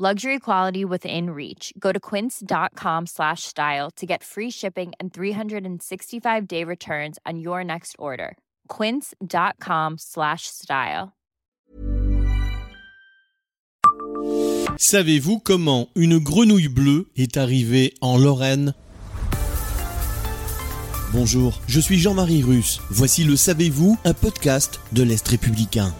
Luxury quality within reach. Go to quince.com slash style to get free shipping and 365 day returns on your next order. Quince.com slash style. Savez-vous comment une grenouille bleue est arrivée en Lorraine? Bonjour, je suis Jean-Marie Russe. Voici le Savez-vous, un podcast de l'Est républicain.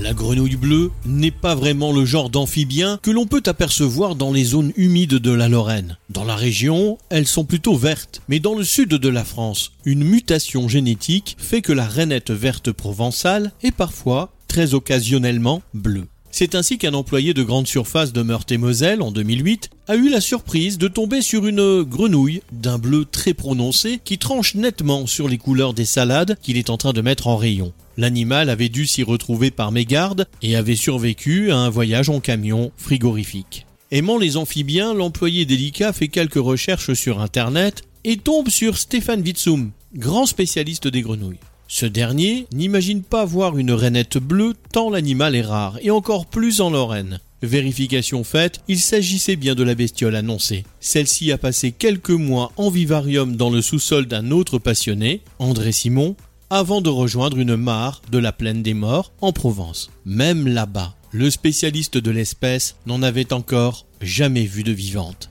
La grenouille bleue n'est pas vraiment le genre d'amphibien que l'on peut apercevoir dans les zones humides de la Lorraine. Dans la région, elles sont plutôt vertes, mais dans le sud de la France, une mutation génétique fait que la rainette verte provençale est parfois, très occasionnellement, bleue. C'est ainsi qu'un employé de grande surface de Meurthe-et-Moselle en 2008 a eu la surprise de tomber sur une grenouille d'un bleu très prononcé qui tranche nettement sur les couleurs des salades qu'il est en train de mettre en rayon. L'animal avait dû s'y retrouver par mégarde et avait survécu à un voyage en camion frigorifique. Aimant les amphibiens, l'employé délicat fait quelques recherches sur internet et tombe sur Stéphane Witsum, grand spécialiste des grenouilles. Ce dernier n'imagine pas voir une rainette bleue tant l'animal est rare, et encore plus en Lorraine. Vérification faite, il s'agissait bien de la bestiole annoncée. Celle-ci a passé quelques mois en vivarium dans le sous-sol d'un autre passionné, André Simon, avant de rejoindre une mare de la plaine des morts en Provence. Même là-bas, le spécialiste de l'espèce n'en avait encore jamais vu de vivante.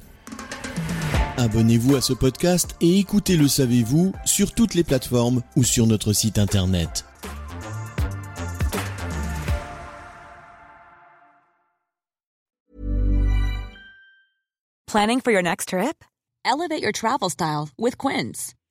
Abonnez-vous à ce podcast et écoutez Le Savez-vous sur toutes les plateformes ou sur notre site internet. Planning for your next trip? Elevate your travel style with Quince.